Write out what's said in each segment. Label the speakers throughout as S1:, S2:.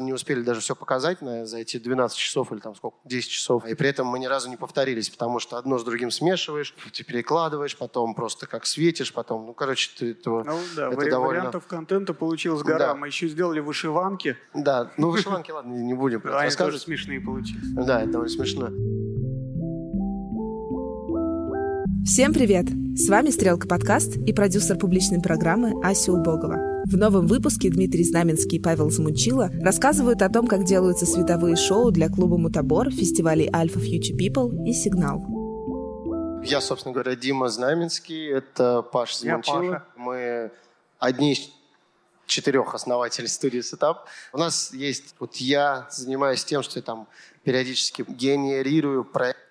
S1: не успели даже все показать на, за эти 12 часов или там сколько, 10 часов. И при этом мы ни разу не повторились, потому что одно с другим смешиваешь, ты перекладываешь, потом просто как светишь, потом, ну, короче, ты этого...
S2: Ну да,
S1: это
S2: вари-
S1: довольно...
S2: вариантов контента получилось гора.
S1: Да.
S2: Мы еще сделали вышиванки.
S1: Да, ну вышиванки, ладно, не будем это
S2: Они тоже смешные получились.
S1: Да, это довольно смешно.
S3: Всем привет! С вами Стрелка подкаст и продюсер публичной программы Ася Убогова. В новом выпуске Дмитрий Знаменский и Павел Замучила рассказывают о том, как делаются световые шоу для клуба «Мутабор», фестивалей «Альфа Future People» и «Сигнал».
S1: Я, собственно говоря, Дима Знаменский, это Паша.
S2: Паша.
S1: Мы одни из четырех основателей студии Сетап. У нас есть, вот я занимаюсь тем, что я там периодически генерирую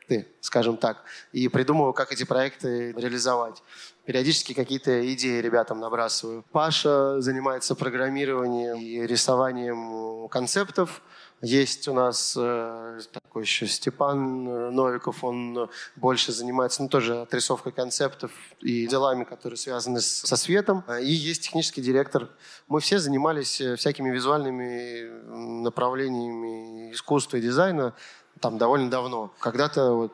S1: проекты, скажем так, и придумываю, как эти проекты реализовать. Периодически какие-то идеи ребятам набрасываю. Паша занимается программированием и рисованием концептов. Есть у нас э, такой еще Степан Новиков, он больше занимается, ну, тоже отрисовкой концептов и делами, которые связаны со светом. И есть технический директор. Мы все занимались всякими визуальными направлениями искусства и дизайна там довольно давно. Когда-то вот,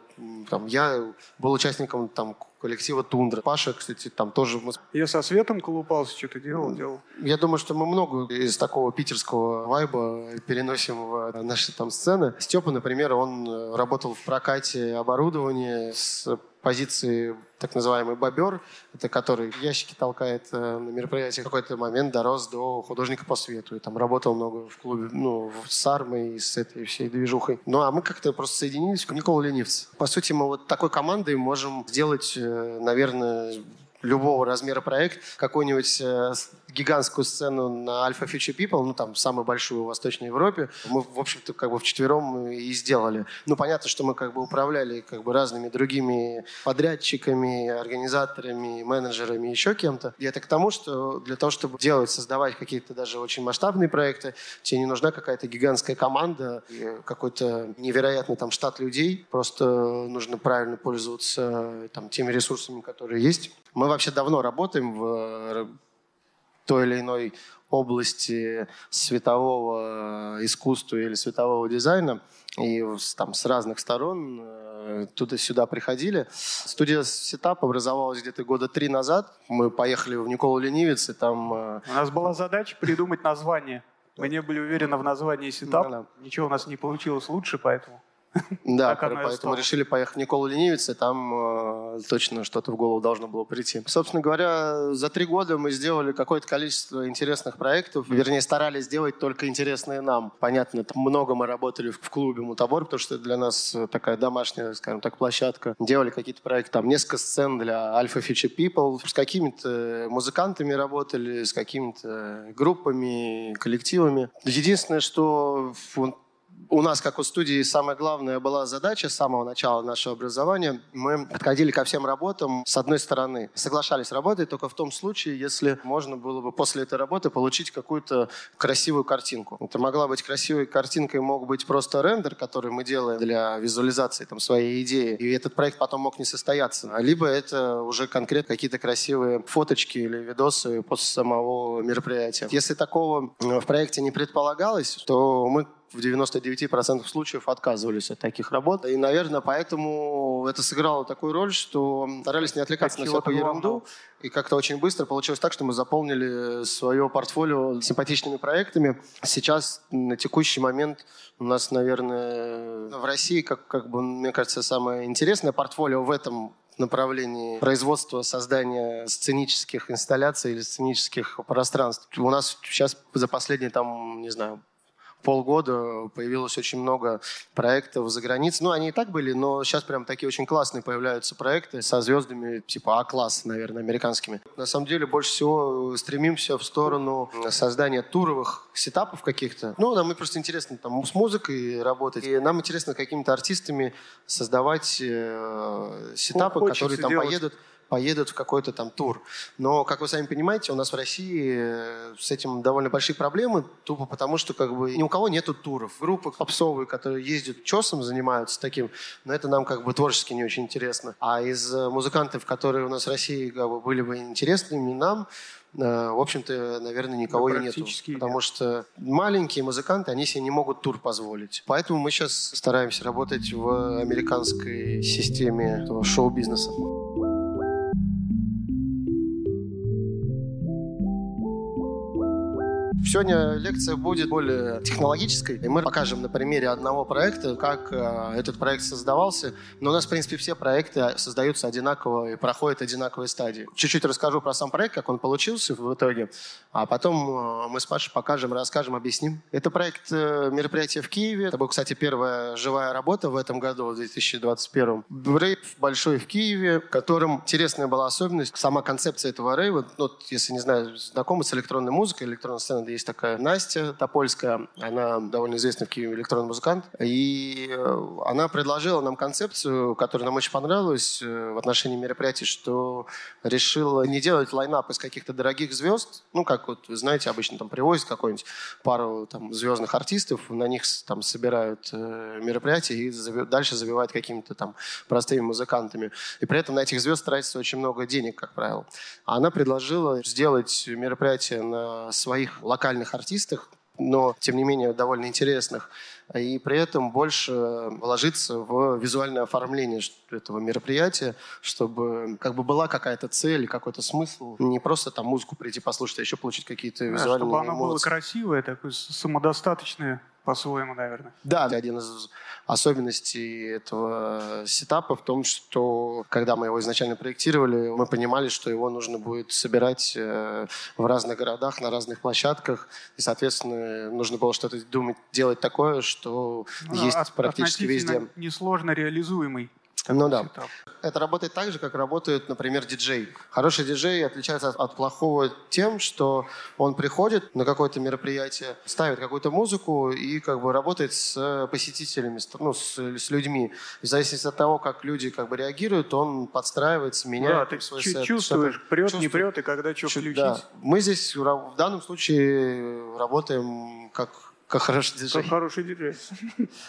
S1: там, я был участником там, коллектива «Тундра». Паша, кстати, там тоже...
S2: Я со светом колупался, что-то делал, делал.
S1: я думаю, что мы много из такого питерского вайба переносим в наши там сцены. Степа, например, он э, работал в прокате оборудования с позиции так называемый бобер, это который ящики толкает э, на мероприятиях. В какой-то момент дорос до художника по свету. И там работал много в клубе, ну, с армой и с этой всей движухой. Ну, а мы как-то просто соединились Никола Ленивец. По сути, мы вот такой командой можем сделать, э, наверное, любого размера проект, какую-нибудь э, гигантскую сцену на Alpha Future People, ну там самую большую в Восточной Европе, мы, в общем-то, как бы вчетвером и сделали. Ну, понятно, что мы как бы управляли как бы разными другими подрядчиками, организаторами, менеджерами, еще кем-то. И это к тому, что для того, чтобы делать, создавать какие-то даже очень масштабные проекты, тебе не нужна какая-то гигантская команда, какой-то невероятный там штат людей. Просто нужно правильно пользоваться э, там, теми ресурсами, которые есть. Мы вообще давно работаем в э, той или иной области светового искусства или светового дизайна. И там с разных сторон э, туда-сюда приходили. Студия Setup образовалась где-то года три назад. Мы поехали в Николу-Ленивец, и там... э,
S2: У нас была задача придумать название. Мы не были уверены в названии сетап. Ничего у нас не получилось лучше, поэтому...
S1: Да, поэтому
S2: стало.
S1: решили поехать в Николу Ленивец, и там э, точно что-то в голову должно было прийти. Собственно говоря, за три года мы сделали какое-то количество интересных проектов. Вернее, старались сделать только интересные нам. Понятно, много мы работали в в клубе Мутабор, потому что это для нас э, такая домашняя, скажем так, площадка. Делали какие-то проекты, там несколько сцен для Alpha Future People. С какими-то музыкантами работали, с какими-то группами, коллективами. Единственное, что у нас, как у студии, самая главная была задача с самого начала нашего образования. Мы подходили ко всем работам с одной стороны. Соглашались работать только в том случае, если можно было бы после этой работы получить какую-то красивую картинку. Это могла быть красивой картинкой, мог быть просто рендер, который мы делаем для визуализации там, своей идеи. И этот проект потом мог не состояться. Либо это уже конкретно какие-то красивые фоточки или видосы после самого мероприятия. Если такого э, в проекте не предполагалось, то мы в 99% случаев отказывались от таких работ. И, наверное, поэтому это сыграло такую роль, что старались не отвлекаться
S2: От
S1: на всякую
S2: главного.
S1: ерунду. И как-то очень быстро получилось так, что мы заполнили свое портфолио симпатичными проектами. Сейчас, на текущий момент, у нас, наверное, в России, как, как бы, мне кажется, самое интересное портфолио в этом направлении производства, создания сценических инсталляций или сценических пространств. У нас сейчас за последние, там, не знаю, полгода появилось очень много проектов за границей. Ну, они и так были, но сейчас прям такие очень классные появляются проекты со звездами типа А-класс, наверное, американскими. На самом деле больше всего стремимся в сторону создания туровых сетапов каких-то. Ну, нам просто интересно там с музыкой работать. И нам интересно какими-то артистами создавать э, сетапы,
S2: Хочется
S1: которые там
S2: делать.
S1: поедут поедут в какой-то там тур. Но, как вы сами понимаете, у нас в России э, с этим довольно большие проблемы, тупо потому, что как бы ни у кого нету туров. Группы попсовые, которые ездят чесом, занимаются таким, но это нам как бы творчески не очень интересно. А из э, музыкантов, которые у нас в России как бы, были бы интересными нам, Э, в общем-то, наверное, никого
S2: ну,
S1: и нету. Потому что маленькие музыканты, они себе не могут тур позволить. Поэтому мы сейчас стараемся работать в американской системе шоу-бизнеса. Сегодня лекция будет более технологической, и мы покажем на примере одного проекта, как э, этот проект создавался. Но у нас, в принципе, все проекты создаются одинаково и проходят одинаковые стадии. Чуть-чуть расскажу про сам проект, как он получился в итоге, а потом э, мы с Пашей покажем, расскажем, объясним. Это проект э, мероприятия в Киеве. Это была, кстати, первая живая работа в этом году, в 2021. Рейв большой в Киеве, в котором интересная была особенность, сама концепция этого рейва. Ну, если не знаю, знакомы с электронной музыкой, электронная сцена есть такая Настя Топольская, она довольно известный в Киеве электронный музыкант, и э, она предложила нам концепцию, которая нам очень понравилась э, в отношении мероприятий, что решила не делать лайнап из каких-то дорогих звезд, ну, как вот, вы знаете, обычно там привозят какую-нибудь пару там звездных артистов, на них там собирают э, мероприятия и дальше забивают какими-то там простыми музыкантами. И при этом на этих звезд тратится очень много денег, как правило. А она предложила сделать мероприятие на своих локальных локальных артистах, но, тем не менее, довольно интересных, и при этом больше вложиться в визуальное оформление этого мероприятия, чтобы как бы была какая-то цель, какой-то смысл, не просто там музыку прийти послушать, а еще получить какие-то да, визуальные
S2: чтобы оно
S1: эмоции.
S2: было красивое, такое самодостаточное по-своему, наверное.
S1: Да, один из особенностей этого сетапа в том, что когда мы его изначально проектировали, мы понимали, что его нужно будет собирать э, в разных городах, на разных площадках, и, соответственно, нужно было что-то думать, делать такое, что ну, есть от, практически везде.
S2: Несложно реализуемый.
S1: Ну да. Это работает так же, как работает, например, диджей. Хороший диджей отличается от, от плохого тем, что он приходит на какое-то мероприятие, ставит какую-то музыку и как бы работает с посетителями, ну, с, с людьми. В зависимости от того, как люди как бы реагируют, он подстраивается, меняет
S2: да, ты свой сет. чувствуешь, прет, не прет, и когда что включить. Да.
S1: Мы здесь в данном случае работаем как как хороший диджей.
S2: Как хороший диджей.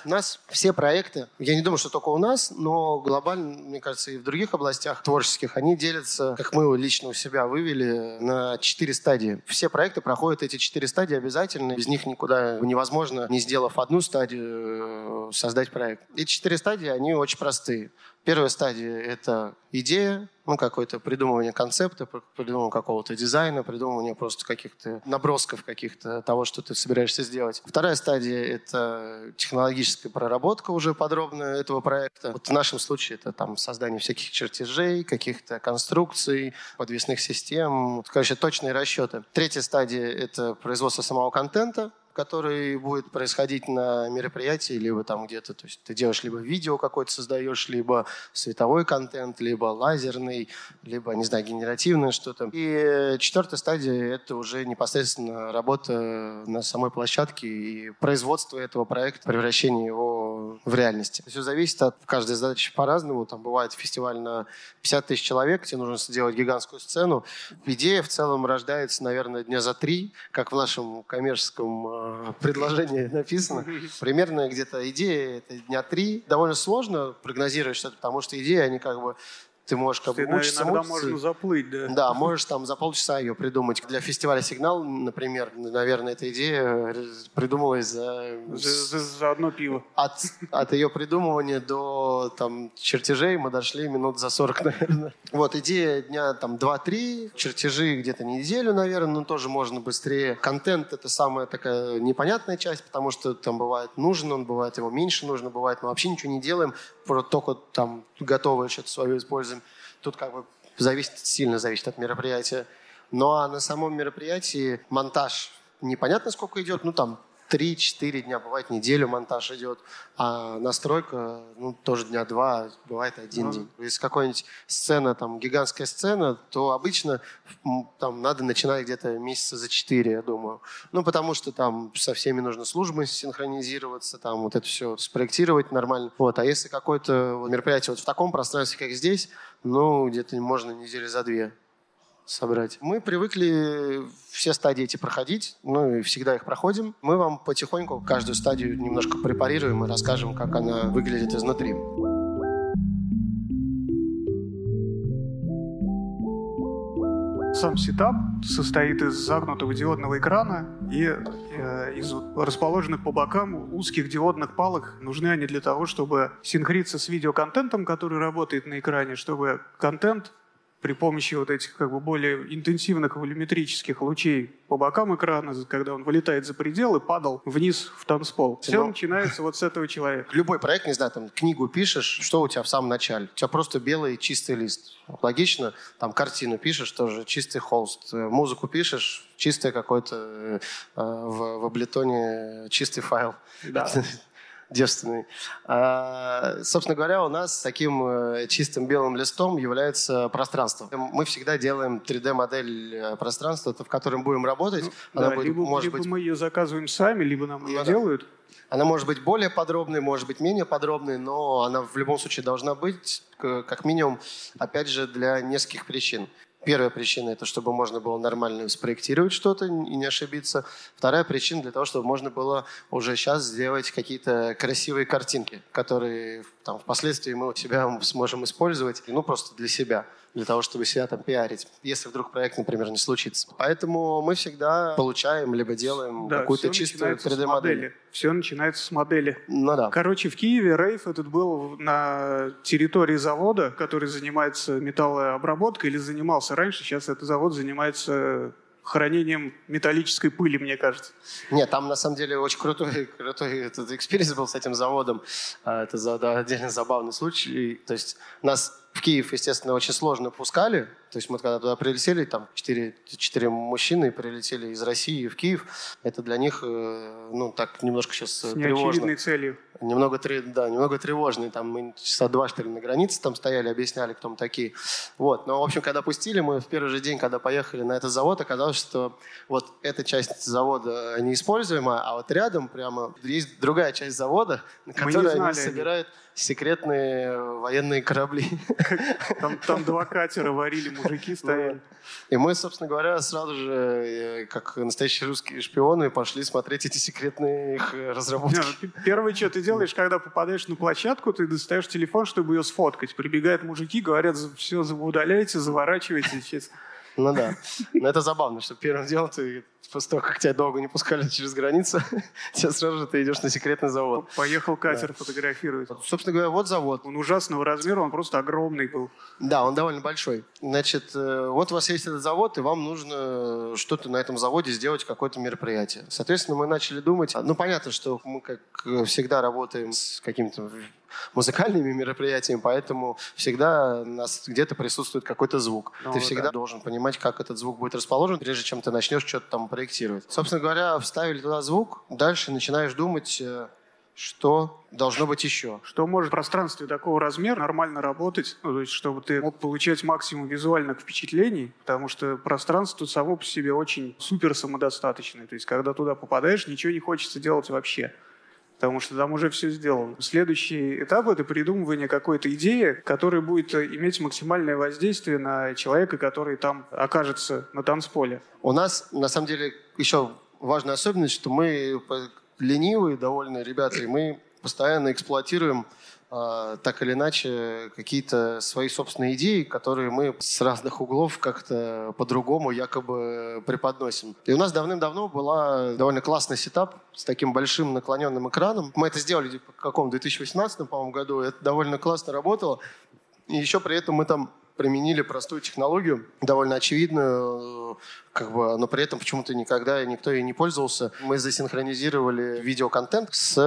S1: У нас все проекты, я не думаю, что только у нас, но глобально, мне кажется, и в других областях творческих, они делятся, как мы лично у себя вывели, на четыре стадии. Все проекты проходят эти четыре стадии обязательно. Без них никуда невозможно, не сделав одну стадию, э, создать проект. Эти четыре стадии, они очень простые. Первая стадия – это идея, ну, какое-то придумывание концепта, придумывание какого-то дизайна, придумывание просто каких-то набросков каких-то того, что ты собираешься сделать. Вторая стадия — это технологическая проработка уже подробная этого проекта. Вот в нашем случае это там создание всяких чертежей, каких-то конструкций, подвесных систем, короче, точные расчеты. Третья стадия — это производство самого контента, который будет происходить на мероприятии, либо там где-то, то есть ты делаешь либо видео какое-то создаешь, либо световой контент, либо лазерный, либо, не знаю, генеративное что-то. И четвертая стадия — это уже непосредственно работа на самой площадке и производство этого проекта, превращение его в реальность. Все зависит от каждой задачи по-разному. Там бывает фестиваль на 50 тысяч человек, тебе нужно сделать гигантскую сцену. Идея в целом рождается, наверное, дня за три, как в нашем коммерческом э, предложение написано. Примерно где-то идея это дня три. Довольно сложно прогнозировать что-то, потому что идеи, они как бы ты можешь как бы учиться,
S2: иногда
S1: учиться.
S2: можно заплыть, да.
S1: Да, можешь там за полчаса ее придумать. Для фестиваля «Сигнал», например, наверное, эта идея придумалась за...
S2: За, за, за одно пиво.
S1: От, от ее придумывания до там, чертежей мы дошли минут за 40, наверное. Вот, идея дня там 2-3, чертежи где-то неделю, наверное, но тоже можно быстрее. Контент — это самая такая непонятная часть, потому что там бывает нужен он, бывает его меньше нужно, бывает мы вообще ничего не делаем, только там готовое что-то свое используем. Тут как бы зависит, сильно зависит от мероприятия. Ну а на самом мероприятии монтаж непонятно сколько идет, ну там 3-4 дня, бывает неделю монтаж идет, а настройка, ну, тоже дня два, бывает один mm. день. Если какая-нибудь сцена, там, гигантская сцена, то обычно там надо начинать где-то месяца за 4, я думаю. Ну, потому что там со всеми нужно службы синхронизироваться, там вот это все спроектировать нормально. Вот, а если какое-то мероприятие вот в таком пространстве, как здесь, ну, где-то можно недели за две собрать. Мы привыкли все стадии эти проходить, ну и всегда их проходим. Мы вам потихоньку каждую стадию немножко препарируем и расскажем, как она выглядит изнутри.
S2: Сам сетап состоит из загнутого диодного экрана и э, из расположенных по бокам узких диодных палок. Нужны они для того, чтобы синхриться с видеоконтентом, который работает на экране, чтобы контент при помощи вот этих как бы более интенсивных волюметрических лучей по бокам экрана, когда он вылетает за предел и падал вниз в танцпол. Все Но... начинается вот с этого человека.
S1: Любой проект, не знаю, там книгу пишешь, что у тебя в самом начале? У тебя просто белый чистый лист. Логично, там картину пишешь, тоже чистый холст. Музыку пишешь, чистый какой-то э, в, в Абleton чистый файл.
S2: Да.
S1: девственный. А, собственно говоря, у нас таким э, чистым белым листом является пространство. Мы всегда делаем 3D-модель э, пространства, в котором будем работать. Ну,
S2: Она да, будет, либо, может либо быть... мы ее заказываем сами, либо нам ее ну, делают.
S1: Она может быть более подробной, может быть менее подробной, но она в любом случае должна быть, как минимум, опять же, для нескольких причин. Первая причина – это чтобы можно было нормально спроектировать что-то и не ошибиться. Вторая причина – для того, чтобы можно было уже сейчас сделать какие-то красивые картинки, которые там, впоследствии мы у себя сможем использовать, ну, просто для себя для того, чтобы себя там пиарить, если вдруг проект, например, не случится. Поэтому мы всегда получаем, либо делаем да, какую-то чистую 3D-модель.
S2: Все начинается с модели.
S1: Ну да.
S2: Короче, в Киеве рейв этот был на территории завода, который занимается металлообработкой или занимался раньше. Сейчас этот завод занимается хранением металлической пыли, мне кажется.
S1: Нет, там на самом деле очень крутой, крутой этот experience был с этим заводом. А, это да, отдельно забавный случай. То есть нас в Киев, естественно, очень сложно пускали. То есть мы когда туда прилетели, там четыре, четыре мужчины прилетели из России в Киев. Это для них, э, ну, так немножко сейчас
S2: э, С
S1: тревожно.
S2: целью.
S1: Немного, да, немного тревожный. Там мы часа два, что ли, на границе там стояли, объясняли, кто мы такие. Вот. Но, в общем, когда пустили, мы в первый же день, когда поехали на этот завод, оказалось, что вот эта часть завода неиспользуемая, а вот рядом прямо есть другая часть завода, на которой они собирают секретные военные корабли.
S2: Там, там два катера варили, мужики стояли.
S1: И мы, собственно говоря, сразу же, э, как настоящие русские шпионы, пошли смотреть эти секретные их разработки. Не,
S2: ну, первое, что ты делаешь, когда попадаешь на площадку, ты достаешь телефон, чтобы ее сфоткать. Прибегают мужики, говорят, все удаляйте, заворачивайте.
S1: Ну да. Но это забавно, что первым делом ты после того, как тебя долго не пускали через границу, тебе сразу же ты идешь на секретный завод.
S2: Поехал катер да. фотографировать.
S1: Собственно говоря, вот завод.
S2: Он ужасного размера, он просто огромный был.
S1: Да, он довольно большой. Значит, э, вот у вас есть этот завод, и вам нужно что-то на этом заводе сделать, какое-то мероприятие. Соответственно, мы начали думать, ну, понятно, что мы, как всегда, работаем с каким-то музыкальными мероприятиями, поэтому всегда у нас где-то присутствует какой-то звук. Ну, ты всегда да. должен понимать, как этот звук будет расположен, прежде чем ты начнешь что-то там проектировать. Собственно говоря, вставили туда звук, дальше начинаешь думать, э, что должно быть еще.
S2: Что может в пространстве такого размера нормально работать, ну, то есть чтобы ты мог получать максимум визуальных впечатлений, потому что пространство само по себе очень супер самодостаточное. То есть когда туда попадаешь, ничего не хочется делать вообще потому что там уже все сделано. Следующий этап – это придумывание какой-то идеи, которая будет иметь максимальное воздействие на человека, который там окажется на танцполе.
S1: У нас, на самом деле, еще важная особенность, что мы ленивые довольно ребята, и мы постоянно эксплуатируем так или иначе какие-то свои собственные идеи, которые мы с разных углов как-то по-другому якобы преподносим. И у нас давным-давно была довольно классный сетап с таким большим наклоненным экраном. Мы это сделали в каком 2018, по-моему, году. Это довольно классно работало. И еще при этом мы там применили простую технологию, довольно очевидную, как бы, но при этом почему-то никогда никто ей не пользовался. Мы засинхронизировали видеоконтент с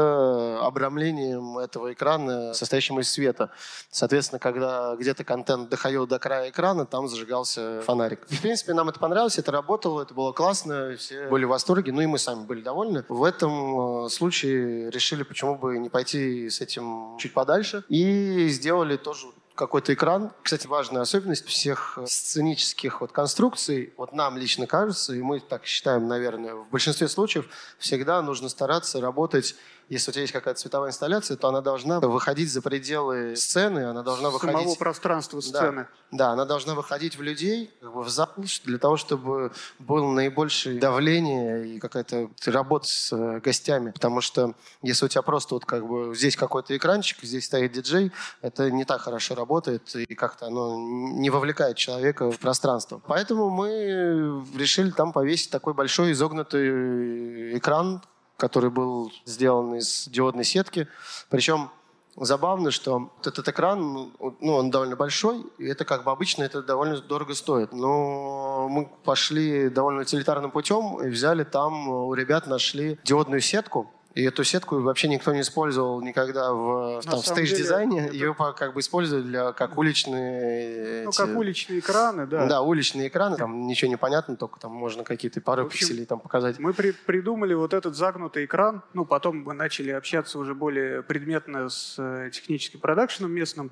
S1: обрамлением этого экрана, состоящим из света. Соответственно, когда где-то контент доходил до края экрана, там зажигался фонарик. В принципе, нам это понравилось, это работало, это было классно, все были в восторге, ну и мы сами были довольны. В этом э, случае решили, почему бы не пойти с этим чуть подальше, и сделали тоже какой-то экран. Кстати, важная особенность всех э, сценических вот конструкций, вот нам лично кажется, и мы так считаем, наверное, в большинстве случаев всегда нужно стараться работать если у тебя есть какая-то цветовая инсталляция, то она должна выходить за пределы сцены, она должна выходить...
S2: Самого пространства сцены.
S1: Да, да она должна выходить в людей, как бы в зал, для того, чтобы было наибольшее давление и какая-то работа с э, гостями. Потому что если у тебя просто вот как бы здесь какой-то экранчик, здесь стоит диджей, это не так хорошо работает и как-то оно не вовлекает человека в пространство. Поэтому мы решили там повесить такой большой изогнутый экран, который был сделан из диодной сетки. Причем забавно, что этот экран, ну, он довольно большой, и это как бы обычно это довольно дорого стоит. Но мы пошли довольно утилитарным путем и взяли там, у ребят нашли диодную сетку, и эту сетку вообще никто не использовал никогда в, там, в стейдж-дизайне. Это... Ее как бы используют для, как уличные...
S2: Ну, эти... как уличные экраны, да.
S1: Да, уличные экраны. Там ничего не понятно, только там можно какие-то пару общем, пикселей там показать.
S2: Мы при придумали вот этот загнутый экран. Ну, потом мы начали общаться уже более предметно с э, техническим продакшеном местным.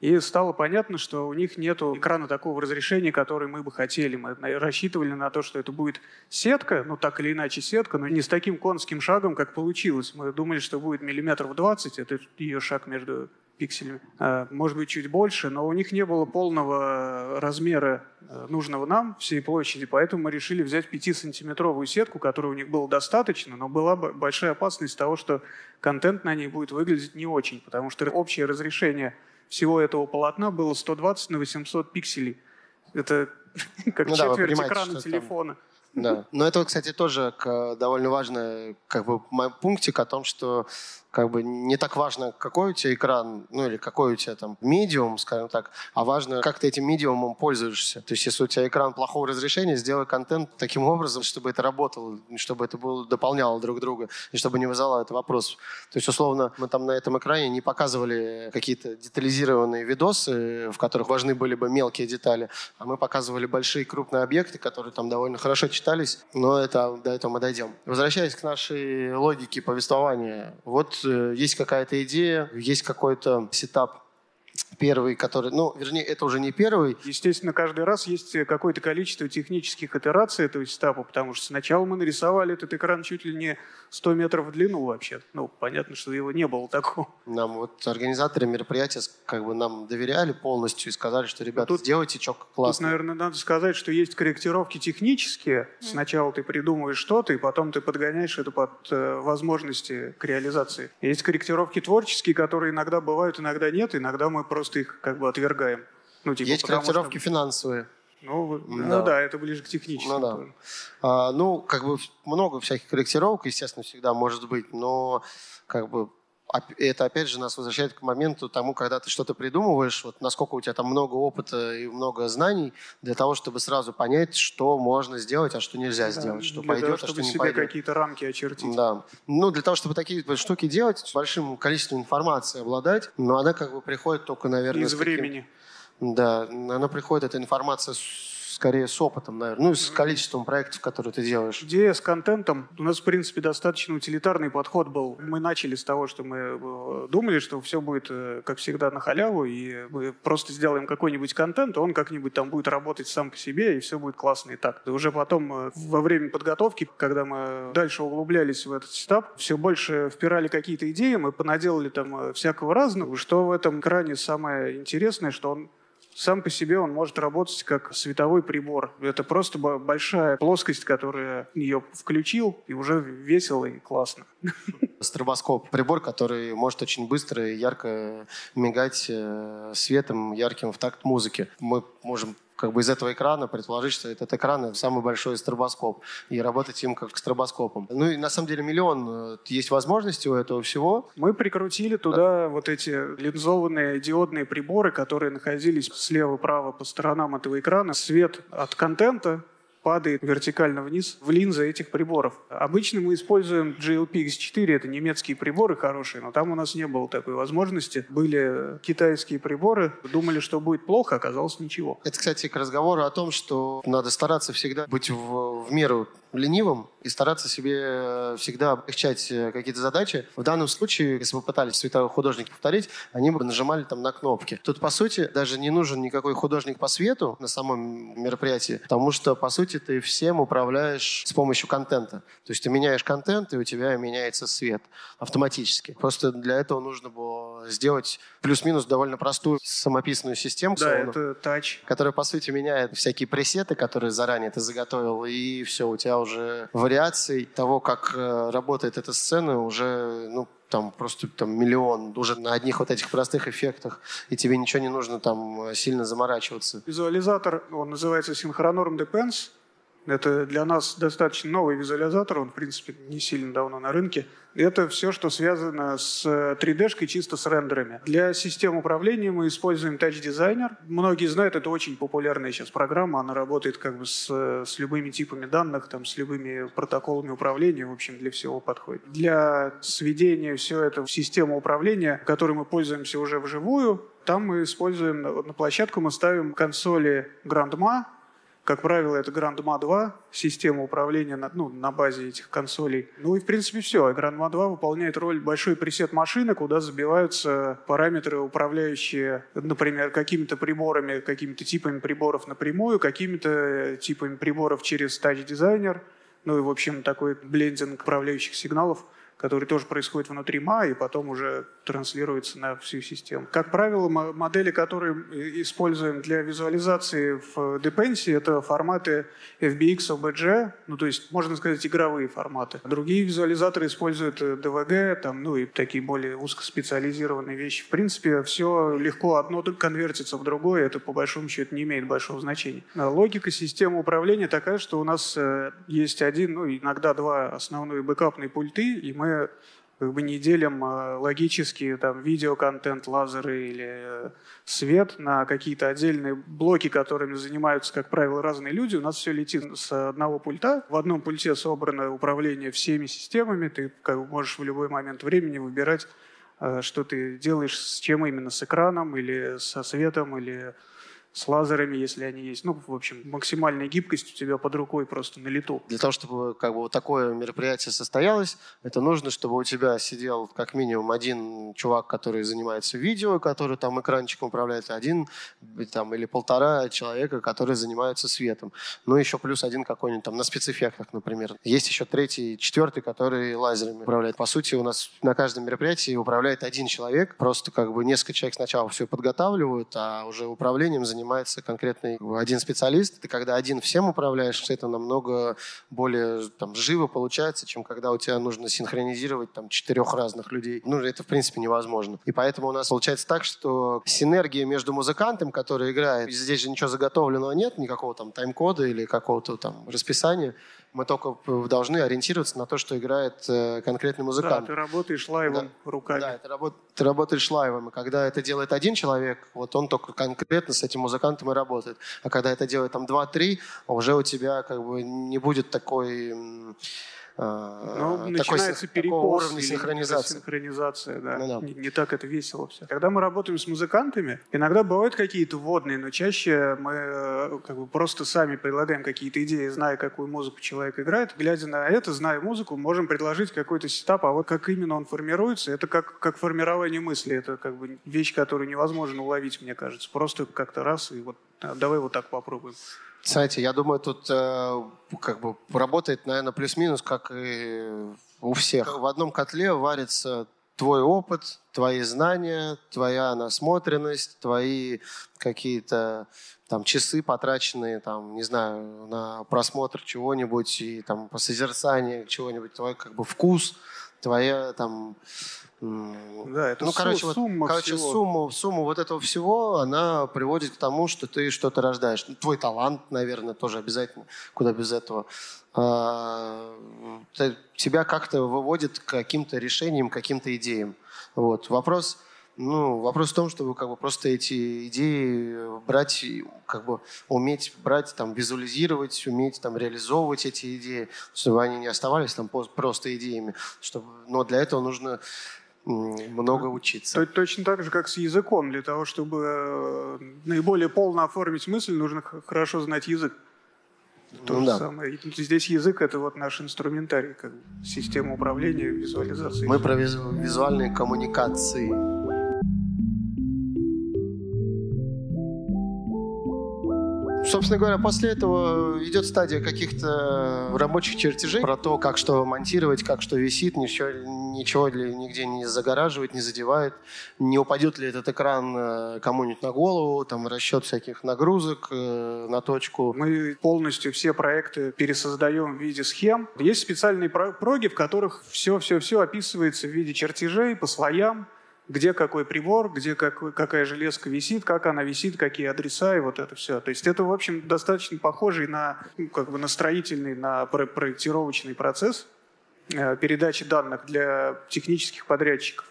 S2: И стало понятно, что у них нет экрана такого разрешения, который мы бы хотели. Мы рассчитывали на то, что это будет сетка, ну так или иначе сетка, но не с таким конским шагом, как получилось. Мы думали, что будет миллиметров 20, это ее шаг между пикселями. А, может быть, чуть больше, но у них не было полного размера э, нужного нам всей площади, поэтому мы решили взять 5-сантиметровую сетку, которой у них было достаточно, но была большая опасность того, что контент на ней будет выглядеть не очень, потому что общее разрешение – всего этого полотна было 120 на 800 пикселей. Это как ну, четверть да, экрана телефона. Там
S1: да. Но это, кстати, тоже довольно важно как бы пунктик о том, что как бы не так важно, какой у тебя экран, ну или какой у тебя там медиум, скажем так, а важно, как ты этим медиумом пользуешься. То есть, если у тебя экран плохого разрешения, сделай контент таким образом, чтобы это работало, чтобы это было, дополняло друг друга, и чтобы не вызывало это вопрос. То есть, условно, мы там на этом экране не показывали какие-то детализированные видосы, в которых важны были бы мелкие детали, а мы показывали большие крупные объекты, которые там довольно хорошо читались, но это, до этого мы дойдем. Возвращаясь к нашей логике повествования, вот есть какая-то идея, есть какой-то сетап первый, который, ну, вернее, это уже не первый.
S2: Естественно, каждый раз есть какое-то количество технических итераций этого этапа, потому что сначала мы нарисовали этот экран чуть ли не 100 метров в длину вообще. Ну, понятно, что его не было такого.
S1: Нам вот организаторы мероприятия как бы нам доверяли полностью и сказали, что, ребята, тут, сделайте что классно.
S2: Тут, наверное, надо сказать, что есть корректировки технические. Сначала ты придумываешь что-то, и потом ты подгоняешь это под э, возможности к реализации. Есть корректировки творческие, которые иногда бывают, иногда нет. Иногда мы просто их как бы отвергаем.
S1: Ну, типа, Есть корректировки что... финансовые.
S2: Ну, да. ну да, это ближе к техническому.
S1: Ну, да. а, ну, как бы много всяких корректировок, естественно, всегда может быть, но как бы это опять же нас возвращает к моменту тому, когда ты что-то придумываешь, вот насколько у тебя там много опыта и много знаний для того, чтобы сразу понять, что можно сделать, а что нельзя да, сделать, что пойдет, того,
S2: а что
S1: не
S2: себе какие-то рамки очертить.
S1: Да. Ну, для того, чтобы такие штуки делать, с большим количеством информации обладать, но она как бы приходит только, наверное...
S2: Из времени.
S1: Да, она приходит, эта информация скорее с опытом, наверное, ну и с количеством проектов, которые ты делаешь.
S2: Идея с контентом. У нас, в принципе, достаточно утилитарный подход был. Мы начали с того, что мы э, думали, что все будет, э, как всегда, на халяву, и мы просто сделаем какой-нибудь контент, он как-нибудь там будет работать сам по себе, и все будет классно и так. И уже потом, э, во время подготовки, когда мы дальше углублялись в этот этап, все больше впирали какие-то идеи, мы понаделали там всякого разного. Что в этом экране самое интересное, что он сам по себе он может работать как световой прибор. Это просто большая плоскость, которая ее включил, и уже весело и классно.
S1: Стробоскоп. Прибор, который может очень быстро и ярко мигать э, светом ярким в такт музыки. Мы можем как бы из этого экрана предположить, что этот экран самый большой стробоскоп, и работать им как стробоскопом. Ну и на самом деле миллион э, есть возможностей у этого всего.
S2: Мы прикрутили туда вот эти линзованные диодные приборы, которые находились слева-право по сторонам этого экрана. Свет от контента падает вертикально вниз в линзы этих приборов. Обычно мы используем GLP X4, это немецкие приборы хорошие, но там у нас не было такой возможности. Были китайские приборы, думали, что будет плохо, оказалось ничего.
S1: Это, кстати, к разговору о том, что надо стараться всегда быть в, в меру ленивым и стараться себе э, всегда облегчать э, какие-то задачи. В данном случае, если бы пытались световой художник повторить, они бы нажимали там на кнопки. Тут, по сути, даже не нужен никакой художник по свету на самом мероприятии, потому что, по сути, ты всем управляешь с помощью контента. То есть ты меняешь контент, и у тебя меняется свет автоматически. Просто для этого нужно было сделать плюс-минус довольно простую самописную систему,
S2: да, это тач.
S1: которая, по сути, меняет всякие пресеты, которые заранее ты заготовил, и все, у тебя уже вариаций того, как э, работает эта сцена, уже ну, там просто там миллион уже на одних вот этих простых эффектах, и тебе ничего не нужно там сильно заморачиваться.
S2: Визуализатор, он называется Synchronorm Depends. Это для нас достаточно новый визуализатор, он, в принципе, не сильно давно на рынке. Это все, что связано с 3D-шкой, чисто с рендерами. Для систем управления мы используем Touch Designer. Многие знают, это очень популярная сейчас программа. Она работает как бы с, с любыми типами данных, там, с любыми протоколами управления. В общем, для всего подходит. Для сведения все это в систему управления, которой мы пользуемся уже вживую, там мы используем, на площадку мы ставим консоли Grandma, как правило, это Grandma 2, система управления на, ну, на базе этих консолей. Ну и, в принципе, все. Grandma 2 выполняет роль большой пресет машины, куда забиваются параметры, управляющие, например, какими-то приборами, какими-то типами приборов напрямую, какими-то типами приборов через Touch Designer. Ну и, в общем, такой блендинг управляющих сигналов – который тоже происходит внутри МА и потом уже транслируется на всю систему. Как правило, модели, которые используем для визуализации в Dependency, это форматы FBX, OBJ, ну то есть, можно сказать, игровые форматы. Другие визуализаторы используют DVG, там, ну и такие более узкоспециализированные вещи. В принципе, все легко одно конвертится в другое, это по большому счету не имеет большого значения. Логика системы управления такая, что у нас э, есть один, ну иногда два основные бэкапные пульты, и мы как бы не делим э, логически там видеоконтент, лазеры или э, свет на какие-то отдельные блоки, которыми занимаются, как правило, разные люди. У нас все летит с одного пульта. В одном пульте собрано управление всеми системами. Ты как бы, можешь в любой момент времени выбирать, э, что ты делаешь, с чем именно, с экраном или со светом, или с лазерами, если они есть. Ну, в общем, максимальная гибкость у тебя под рукой просто на лету.
S1: Для того, чтобы как бы вот такое мероприятие состоялось, это нужно, чтобы у тебя сидел как минимум один чувак, который занимается видео, который там экранчиком управляет, один там, или полтора человека, которые занимаются светом. Ну, еще плюс один какой-нибудь там на спецэффектах, например. Есть еще третий, четвертый, который лазерами управляет. По сути, у нас на каждом мероприятии управляет один человек. Просто как бы несколько человек сначала все подготавливают, а уже управлением занимаются занимается конкретный один специалист. Ты когда один всем управляешь, это намного более там, живо получается, чем когда у тебя нужно синхронизировать там, четырех разных людей. Ну, это, в принципе, невозможно. И поэтому у нас получается так, что синергия между музыкантом, который играет, здесь же ничего заготовленного нет, никакого там тайм-кода или какого-то там расписания, мы только должны ориентироваться на то, что играет э, конкретный музыкант.
S2: Да, ты работаешь live ом да. руками.
S1: Да, ты, работ, ты работаешь live ом. И когда это делает один человек, вот он только конкретно с этим музыкантом и работает. А когда это делает там два-три, уже у тебя как бы не будет такой
S2: ну, такой, начинается перекос
S1: уровня синхронизации.
S2: Синхронизация, да. Ну, да. Не, не так это весело все. Когда мы работаем с музыкантами, иногда бывают какие-то вводные, но чаще мы э, как бы просто сами предлагаем какие-то идеи, зная, какую музыку человек играет. Глядя на это, зная музыку, можем предложить какой-то setup, а вот как именно он формируется, это как, как формирование мысли. Это как бы вещь, которую невозможно уловить, мне кажется. Просто как-то раз и вот а, давай вот так попробуем.
S1: Знаете, я думаю, тут э, как бы работает, наверное, плюс-минус, как и у всех. В одном котле варится твой опыт, твои знания, твоя насмотренность, твои какие-то там часы потраченные, там, не знаю, на просмотр чего-нибудь и там по созерцанию чего-нибудь, твой как бы вкус, твоя там
S2: да, это
S1: ну, короче, вот,
S2: сумма
S1: короче,
S2: всего.
S1: сумму, сумму вот этого всего, она приводит к тому, что ты что-то рождаешь. Ну, твой талант, наверное, тоже обязательно, куда без этого. А, тебя как-то выводит к каким-то решениям, каким-то идеям. Вот. Вопрос, ну, вопрос в том, чтобы как бы просто эти идеи брать, как бы уметь брать, там, визуализировать, уметь там реализовывать эти идеи, чтобы они не оставались там просто идеями. Чтобы, но для этого нужно много учиться.
S2: Точно так же, как с языком. Для того, чтобы э, наиболее полно оформить мысль, нужно хорошо знать язык. То ну, же да. самое. Здесь язык – это вот наш инструментарий, как система управления, визуализации.
S1: Мы про визуальные коммуникации. Собственно говоря, после этого идет стадия каких-то рабочих чертежей про то, как что монтировать, как что висит, ничего, ничего ли нигде не загораживает, не задевает, не упадет ли этот экран э, кому-нибудь на голову, там расчет всяких нагрузок э, на точку.
S2: Мы полностью все проекты пересоздаем в виде схем. Есть специальные проги, в которых все-все-все описывается в виде чертежей по слоям, где какой прибор, где как, какая железка висит, как она висит, какие адреса и вот это все. То есть это, в общем, достаточно похожий на, ну, как бы на строительный, на проектировочный процесс э, передачи данных для технических подрядчиков.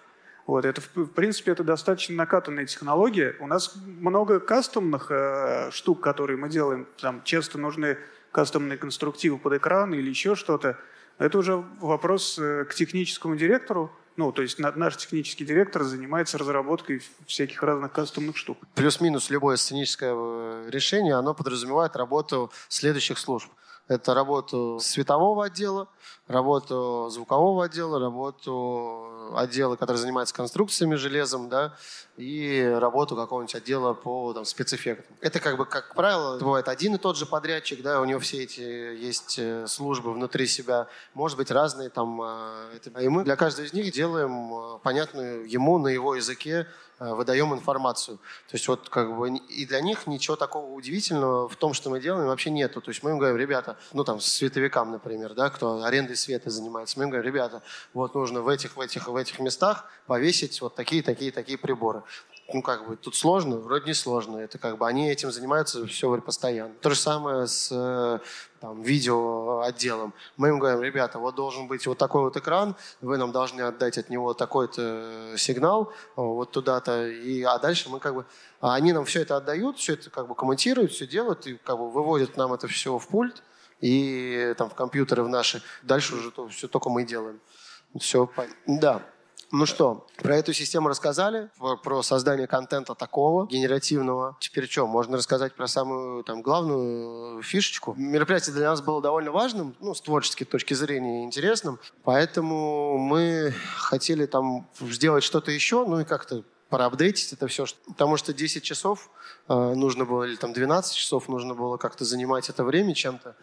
S2: Вот, это, в принципе, это достаточно накатанная технология. У нас много кастомных э, штук, которые мы делаем. Там часто нужны кастомные конструктивы под экран или еще что-то. Это уже вопрос э, к техническому директору, ну, то есть наш технический директор занимается разработкой всяких разных кастомных штук.
S1: Плюс-минус любое сценическое э, решение, оно подразумевает работу следующих служб. Это работу светового отдела, работу звукового отдела, работу отдела, который занимается конструкциями железом, да, и работу какого-нибудь отдела по там, спецэффектам. Это как бы, как правило, бывает один и тот же подрядчик, да, у него все эти есть э, службы внутри себя, может быть, разные там. Э, и мы для каждого из них делаем э, понятную ему на его языке выдаем информацию. То есть вот как бы и для них ничего такого удивительного в том, что мы делаем, вообще нету. То есть мы им говорим, ребята, ну там световикам, например, да, кто арендой света занимается, мы им говорим, ребята, вот нужно в этих, в этих, в этих местах повесить вот такие, такие, такие приборы ну, как бы, тут сложно, вроде не сложно. Это как бы они этим занимаются все постоянно. То же самое с э, там, видео отделом. Мы им говорим, ребята, вот должен быть вот такой вот экран, вы нам должны отдать от него такой-то сигнал вот туда-то, и, а дальше мы как бы, а они нам все это отдают, все это как бы комментируют, все делают, и как бы выводят нам это все в пульт, и там в компьютеры в наши. Дальше уже то, все только мы делаем. Все, да. Ну что, про эту систему рассказали, про создание контента такого, генеративного. Теперь что, можно рассказать про самую там, главную фишечку. Мероприятие для нас было довольно важным, ну, с творческой точки зрения интересным, поэтому мы хотели там сделать что-то еще, ну и как-то проапдейтить это все, потому что 10 часов э, нужно было, или там 12 часов нужно было как-то занимать это время чем-то.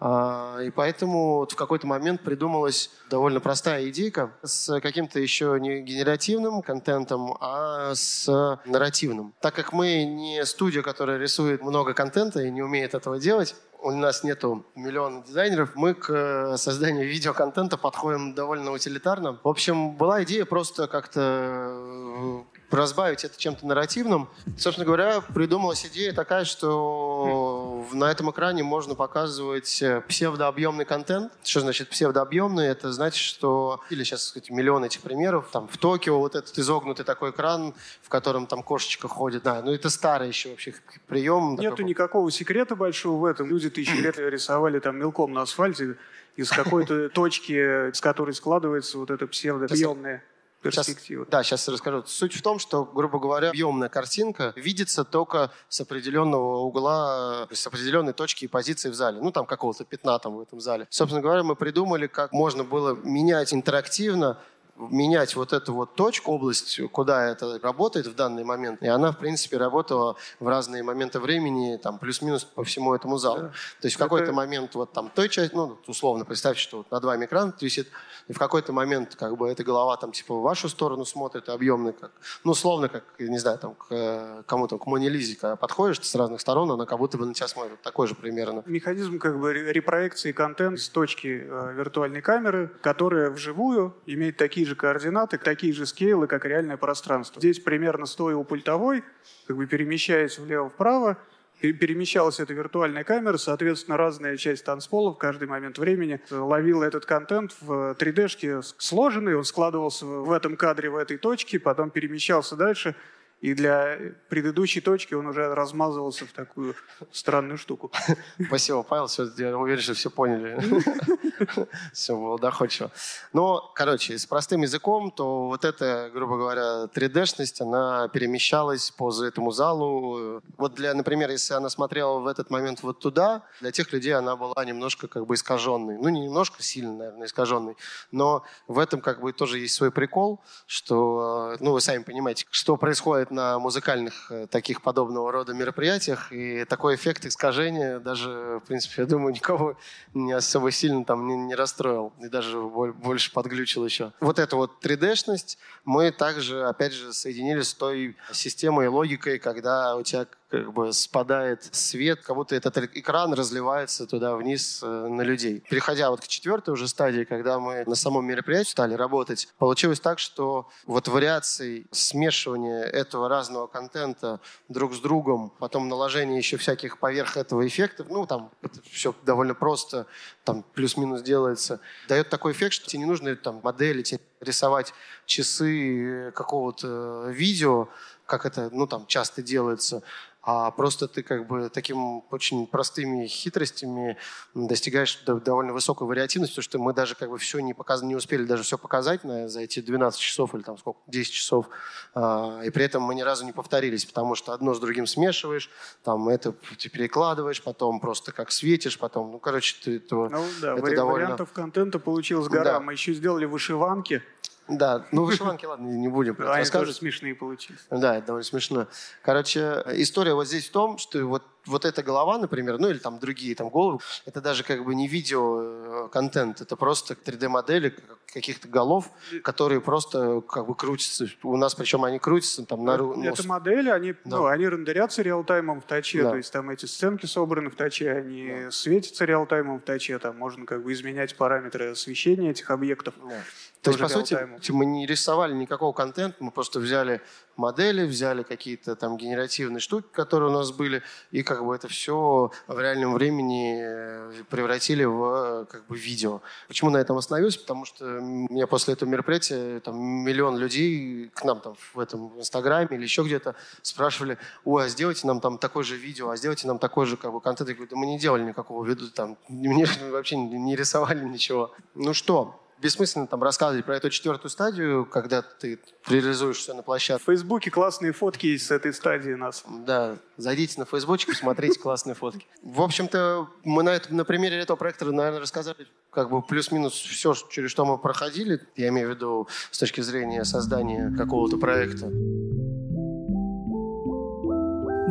S1: Э, и поэтому вот в какой-то момент придумалась довольно простая идейка с каким-то еще не генеративным контентом, а с нарративным. Так как мы не студия, которая рисует много контента и не умеет этого делать, у нас нету миллиона дизайнеров, мы к э, созданию видеоконтента подходим довольно утилитарно. В общем, была идея просто как-то э, разбавить это чем-то нарративным. Собственно говоря, придумалась идея такая, что на этом экране можно показывать э, псевдообъемный контент. Что значит псевдообъемный? Это значит, что... Или сейчас, сказать, миллион этих примеров. Там в Токио вот этот изогнутый такой экран, в котором там кошечка ходит. Да, ну это старый еще вообще прием.
S2: Нету такой... никакого секрета большого в этом. Люди тысячи лет рисовали там мелком на асфальте из какой-то точки, с которой складывается вот это псевдообъемное перспективы.
S1: Сейчас, да, сейчас расскажу. Суть в том, что, грубо говоря, объемная картинка видится только с определенного угла, с определенной точки и позиции в зале. Ну, там какого-то пятна там в этом зале. Собственно говоря, мы придумали, как можно было менять интерактивно менять вот эту вот точку, область, куда это работает в данный момент. И она, в принципе, работала в разные моменты времени, там, плюс-минус по всему этому залу. Да. То есть в какой-то это... момент вот там той части, ну, условно, представьте, что вот над вами экран висит, и в какой-то момент как бы эта голова там типа в вашу сторону смотрит, объемный, как, ну, условно, как, не знаю, там, к кому-то, к Моне Лизе, когда подходишь с разных сторон, она как будто бы на тебя смотрит. Такой же примерно.
S2: Механизм как бы репроекции контента с точки э, виртуальной камеры, которая вживую имеет такие же координаты, такие же скейлы, как реальное пространство. Здесь примерно стоя у пультовой, как бы перемещаясь влево-вправо, перемещалась эта виртуальная камера, соответственно, разная часть танцпола в каждый момент времени ловила этот контент в 3D-шке сложенный, он складывался в этом кадре, в этой точке, потом перемещался дальше, и для предыдущей точки он уже размазывался в такую странную штуку.
S1: Спасибо, Павел. Все, я уверен, что все поняли. Все было доходчиво. Но, короче, с простым языком, то вот эта, грубо говоря, 3D-шность, она перемещалась по этому залу. Вот для, например, если она смотрела в этот момент вот туда, для тех людей она была немножко как бы искаженной. Ну, не немножко, сильно, наверное, искаженной. Но в этом как бы тоже есть свой прикол, что, ну, вы сами понимаете, что происходит бывает на музыкальных э, таких подобного рода мероприятиях, и такой эффект искажения даже, в принципе, я думаю, никого не особо сильно там не, не расстроил, и даже больше подглючил еще. Вот эту вот 3D-шность мы также, опять же, соединили с той системой и логикой, когда у тебя как бы спадает свет, как будто этот экран разливается туда вниз э, на людей. Переходя вот к четвертой уже стадии, когда мы на самом мероприятии стали работать, получилось так, что вот вариаций смешивания этого разного контента друг с другом, потом наложение еще всяких поверх этого эффектов, ну там все довольно просто, там плюс-минус делается, дает такой эффект, что тебе не нужно там модели, тебе рисовать часы какого-то видео, как это, ну, там, часто делается, а просто ты как бы таким очень простыми хитростями достигаешь довольно высокой вариативности, потому что мы даже как бы все не, показ... не успели даже все показать на, за эти 12 часов или там сколько, 10 часов, а, и при этом мы ни разу не повторились, потому что одно с другим смешиваешь, там это ты перекладываешь, потом просто как светишь, потом, ну, короче, ты этого...
S2: Ну да, это вари- довольно... вариантов контента получилось гора. Да. Мы еще сделали вышиванки,
S1: да, ну вышиванки, ладно, не будем
S2: это Они тоже смешные получились.
S1: Да, это довольно смешно. Короче, история вот здесь в том, что вот вот эта голова, например, ну или там другие там головы, это даже как бы не видео-контент, э, это просто 3D-модели каких-то голов, которые просто как бы крутятся. У нас причем они крутятся там на...
S2: Ну, это модели, они, да. ну, они рендерятся реал-таймом в таче, да. то есть там эти сценки собраны в таче, они да. светятся реал-таймом в таче, там можно как бы изменять параметры освещения этих объектов. Да.
S1: То есть, по сути, мы не рисовали никакого контента, мы просто взяли модели, взяли какие-то там генеративные штуки, которые у нас были, и как бы это все в реальном времени э, превратили в как бы видео. Почему на этом остановился? Потому что меня после этого мероприятия там миллион людей к нам там в этом Инстаграме или еще где-то спрашивали, ой, а сделайте нам там такое же видео, а сделайте нам такой же как бы контент. Я говорю, да мы не делали никакого видео, там, мне вообще не рисовали ничего. Ну что, бессмысленно там рассказывать про эту четвертую стадию, когда ты реализуешь все на площадке.
S2: В Фейсбуке классные фотки есть с этой стадии нас.
S1: Да, зайдите на Фейсбучик, посмотрите классные фотки. В общем-то, мы на, этом, на примере этого проекта, наверное, рассказали как бы плюс-минус все, через что мы проходили. Я имею в виду с точки зрения создания какого-то проекта.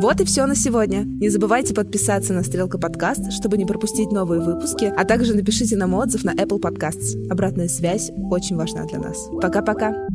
S3: Вот и все на сегодня. Не забывайте подписаться на Стрелка подкаст, чтобы не пропустить новые выпуски, а также напишите нам отзыв на Apple Podcasts. Обратная связь очень важна для нас. Пока-пока.